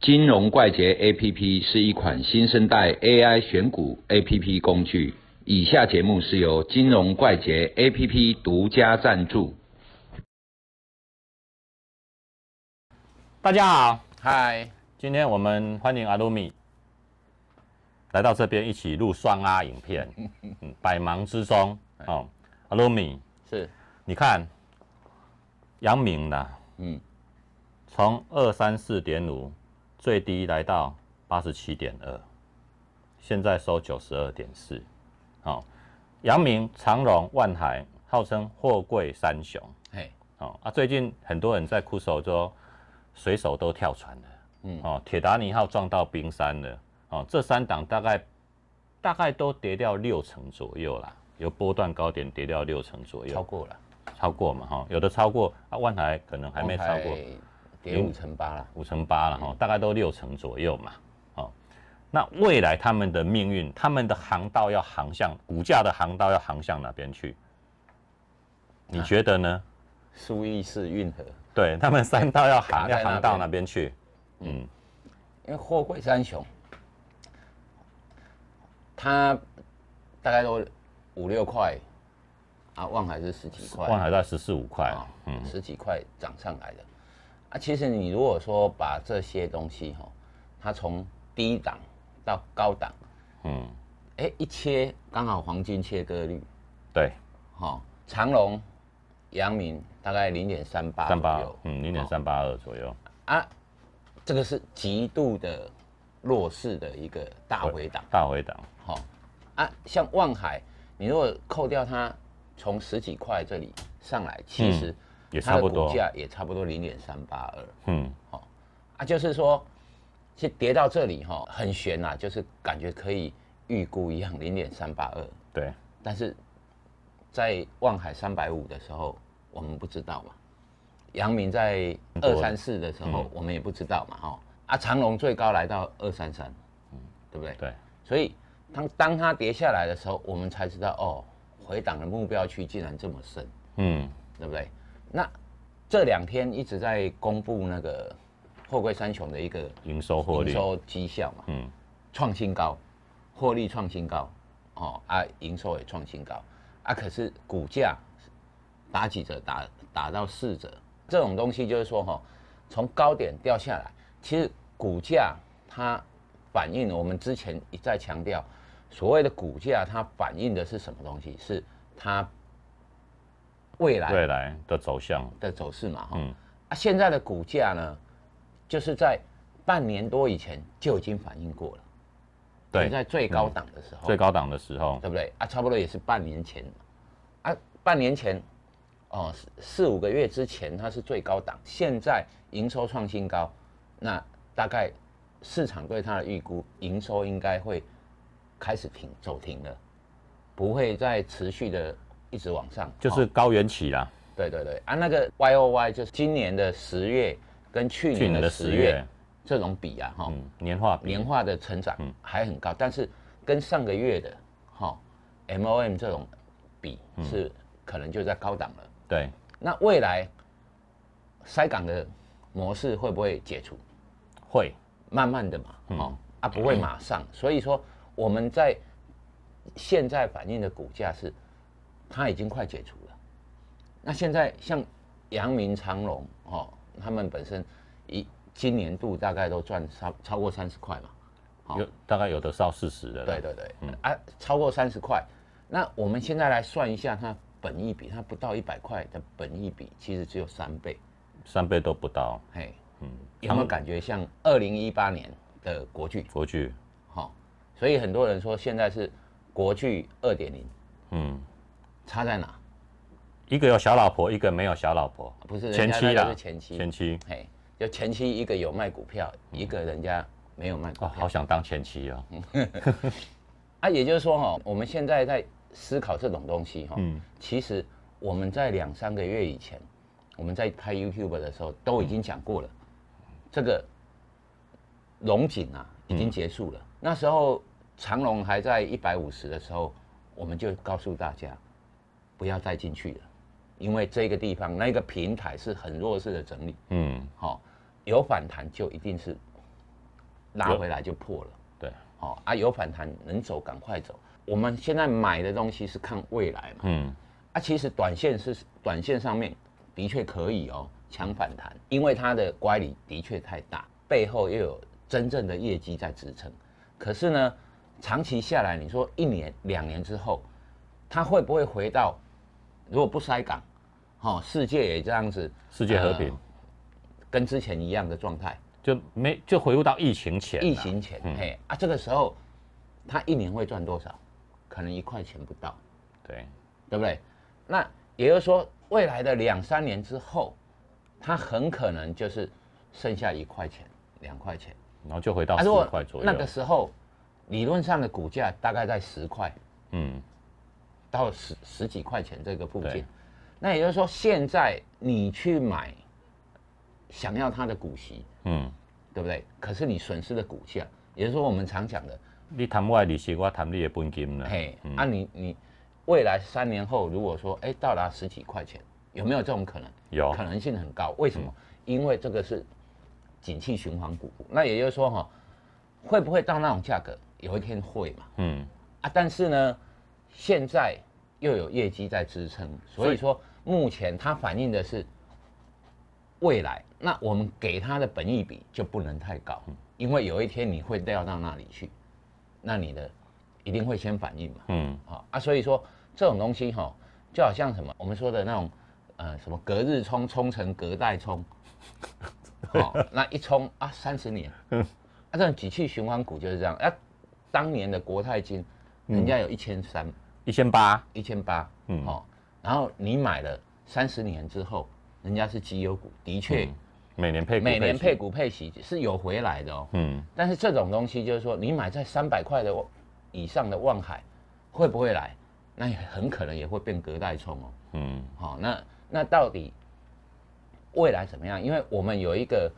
金融怪杰 APP 是一款新生代 AI 选股 APP 工具。以下节目是由金融怪杰 APP 独家赞助。大家好，嗨，今天我们欢迎阿鲁米来到这边一起录双阿影片。嗯，百忙之中，哦，阿鲁米，是，你看杨明呐，嗯，从二三四点五最低来到八十七点二，现在收九十二点四。好，阳明、长荣、万海号称货柜三雄。嘿，哦啊，最近很多人在哭手说水手都跳船了。嗯，哦，铁达尼号撞到冰山了。哦，这三档大概大概都跌掉六成左右啦，有波段高点跌掉六成左右。超过了，超过嘛哈，有的超过啊，万海可能还没超过，跌五成八了，五成八了哈，大概都六成左右嘛。那未来他们的命运，他们的航道要航向股价的航道要航向哪边去？你觉得呢？苏伊士运河，对他们三道要航要航到哪边去？嗯，因为货柜三雄，它大概都五六块啊，万海是十几块，望海在十四五块啊，嗯，十几块涨上来的啊。其实你如果说把这些东西哈，它从低档。到高档，嗯，哎，一切刚好黄金切割率，对，好，长隆、阳明大概零点三八，三八，嗯，零点三八二左右啊，这个是极度的弱势的一个大回档，大回档，好啊，像望海，你如果扣掉它从十几块这里上来，其实也差不多，股价也差不多零点三八二，嗯，好啊，就是说。其实跌到这里哈，很悬呐，就是感觉可以预估一样，零点三八二。对。但是在望海三百五的时候，我们不知道嘛。阳明在二三四的时候，我们也不知道嘛，哈。啊，长隆最高来到二三三，嗯，对不对？对。所以当当它跌下来的时候，我们才知道哦，回档的目标区竟然这么深，嗯，对不对？那这两天一直在公布那个。货柜三雄的一个营收获利、营收绩效嘛，嗯，创新高，获利创新高，哦啊，营收也创新高，啊，可是股价打几折，打打到四折，这种东西就是说哈，从高点掉下来，其实股价它反映我们之前一再强调，所谓的股价它反映的是什么东西？是它未来未来的走向。的走势嘛，嗯，啊，现在的股价呢？就是在半年多以前就已经反映过了，对，在最高档的时候，最高档的时候，对不对？啊？差不多也是半年前，啊，半年前，哦，四五个月之前它是最高档，现在营收创新高，那大概市场对它的预估，营收应该会开始停走停了，不会再持续的一直往上，就是高原起啦。对对对，啊，那个 Y O Y 就是今年的十月。跟去年的十月这种比啊，哈，年化年化的成长还很高，但是跟上个月的哈 M O M 这种比是可能就在高档了。对，那未来筛港的模式会不会解除？会，慢慢的嘛，哦啊不会马上。所以说我们在现在反映的股价是它已经快解除了。那现在像阳明长隆哦。他们本身一今年度大概都赚超超过三十块嘛，有大概有的烧四十的，对对对，嗯。啊，超过三十块，那我们现在来算一下，它本益比，它不到一百块的本益比，其实只有三倍，三倍都不到，嘿，嗯，有没有感觉像二零一八年的国剧？国剧，好，所以很多人说现在是国剧二点零，嗯，差在哪？一个有小老婆，一个没有小老婆，不是前妻啦，前妻，前妻，嘿，就前妻一个有卖股票，一个人家没有卖股票，好想当前妻哦。啊，也就是说哈，我们现在在思考这种东西哈，嗯，其实我们在两三个月以前，我们在拍 YouTube 的时候都已经讲过了，这个龙井啊已经结束了，那时候长龙还在一百五十的时候，我们就告诉大家不要再进去了。因为这个地方那个平台是很弱势的整理，嗯，好，有反弹就一定是拉回来就破了。对，哦啊，有反弹能走赶快走。我们现在买的东西是看未来嘛，嗯，啊，其实短线是短线上面的确可以哦强反弹，因为它的乖离的确太大，背后又有真正的业绩在支撑。可是呢，长期下来，你说一年两年之后，它会不会回到如果不塞港，哦，世界也这样子，世界和平呃跟之前一样的状态，就没就回复到疫情前，疫情前，嗯嘿啊，这个时候他一年会赚多少？可能一块钱不到。对，对不对？那也就是说，未来的两三年之后，他很可能就是剩下一块钱、两块钱。然后就回到啊，十块左右，那个时候，理论上的股价大概在十块嗯，到十十几块钱这个附对近。那也就是说，现在你去买，想要它的股息，嗯，对不对？可是你损失的股价，也就是说我们常讲的，你谈我的利息，我谈你的本金了，嘿，嗯啊你你未来三年后如果说哎到达十几块钱，有没有这种可能？有可能性很高。为什么？因为这个是景气循环股，那也就是说哈，会不会到那种价格？有一天会嘛？嗯，啊，但是呢，现在又有业绩在支撑，所以说目前它反映的是未来。那我们给它的本益比就不能太高，因为有一天你会掉到那里去，那你的一定会先反应嘛。嗯，好啊，所以说这种东西哈、就好像什么我们说的那种呃什么隔日冲冲成隔代冲，好、那一冲啊三十年，啊这种景气循环股就是这样。啊，当年的国泰金，人家有一千三、一千八，一千八，嗯哦，然后你买了三十年之后，人家是绩优股，的确、每年配每年配，股配息是有回来的哦。嗯，但是这种东西就是说，你买在三百块的以上的望海，会不会来？那也很可能也会变隔代冲哦。嗯，好、那那到底未来怎么样？因为我们有一个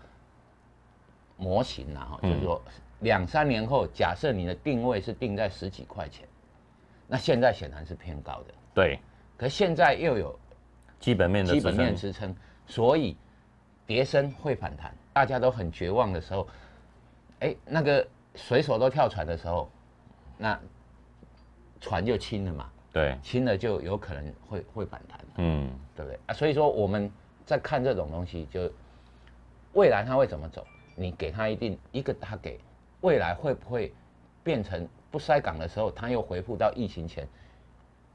模型啊，哈，就是说两三年后，假设你的定位是定在十几块钱，那现在显然是偏高的，对，可现在又有基本面的基本面支支撑，所以跌升会反弹。大家都很绝望的时候，哎，那个水手都跳船的时候，那船就轻了嘛，对，轻了就有可能会会反弹，嗯，对不对？啊？所以说我们在看这种东西，就未来它会怎么走，你给他一定一个他给未来会不会变成不塞港的时候，他又回复到疫情前，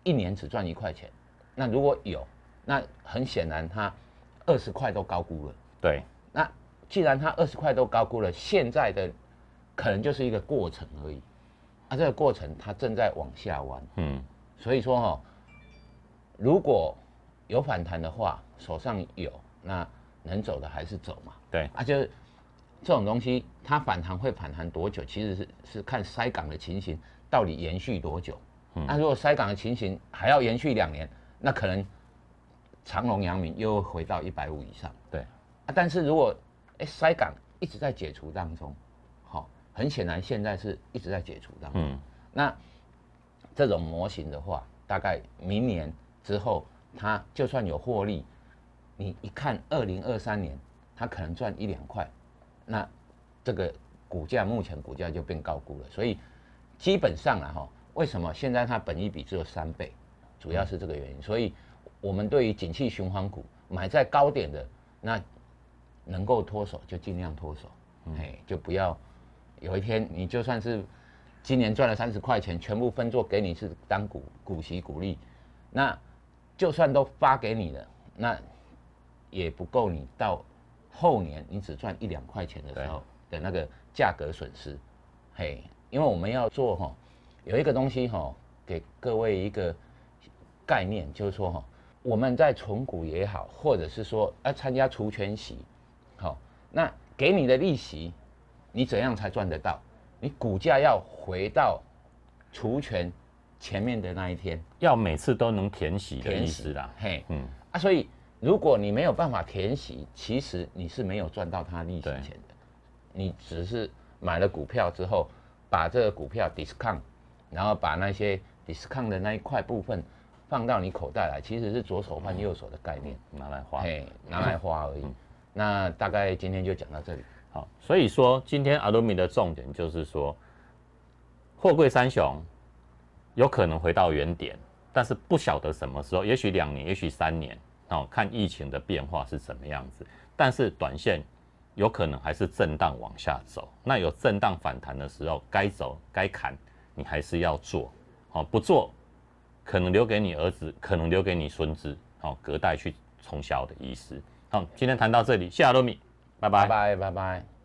一年只赚一块钱？那如果有，那很显然他二十块都高估了。对，那既然他二十块都高估了，现在的可能就是一个过程而已，啊，这个过程它正在往下弯，嗯，所以说哈、如果有反弹的话，手上有，那能走的还是走嘛，对，啊，就是这种东西，它反弹会反弹多久，其实是是看筛港的情形到底延续多久。那、如果筛港的情形还要延续两年，那可能长隆、阳明又回到一百五以上。对，啊，但是如果哎、筛港一直在解除当中，好、很显然现在是一直在解除当中。嗯，那这种模型的话，大概明年之后，它就算有获利，你一看二零二三年，它可能赚一两块，那这个股价目前股价就变高估了。所以基本上啊哈，为什么现在它本益比只有三倍，主要是这个原因。所以我们对于景气循环股买在高点的，那能够脱手就尽量脱手，哎、就不要有一天你就算是今年赚了三十块钱，全部分作给你是当股股息股利，那就算都发给你了，那也不够你到后年你只赚一两块钱的时候的那个价格损失，嘿，因为我们要做哈，有一个东西哈，给各位一个概念，就是说哈，我们在存股也好，或者是说要参加除权息，好，那给你的利息，你怎样才赚得到？你股价要回到除权前面的那一天，要每次都能填息的意思啦，嘿，嗯，啊，所以如果你没有办法填息，其实你是没有赚到它利息钱的，你只是买了股票之后，把这个股票 discount，然后把那些 discount 的那一块部分放到你口袋来，其实是左手换右手的概念，拿来花。嘿，拿来花而已。那大概今天就讲到这里。好，所以说今天阿鲁米的重点就是说，货柜三雄有可能回到原点，但是不晓得什么时候，也许两年，也许三年，哦，看疫情的变化是什么样子。但是短线有可能还是震荡往下走，那有震荡反弹的时候，该走该砍，你还是要做，哦，不做可能留给你儿子，可能留给你孙子，哦，隔代去从小的意思。好，今天谈到这里，谢谢阿罗米，拜拜拜拜拜。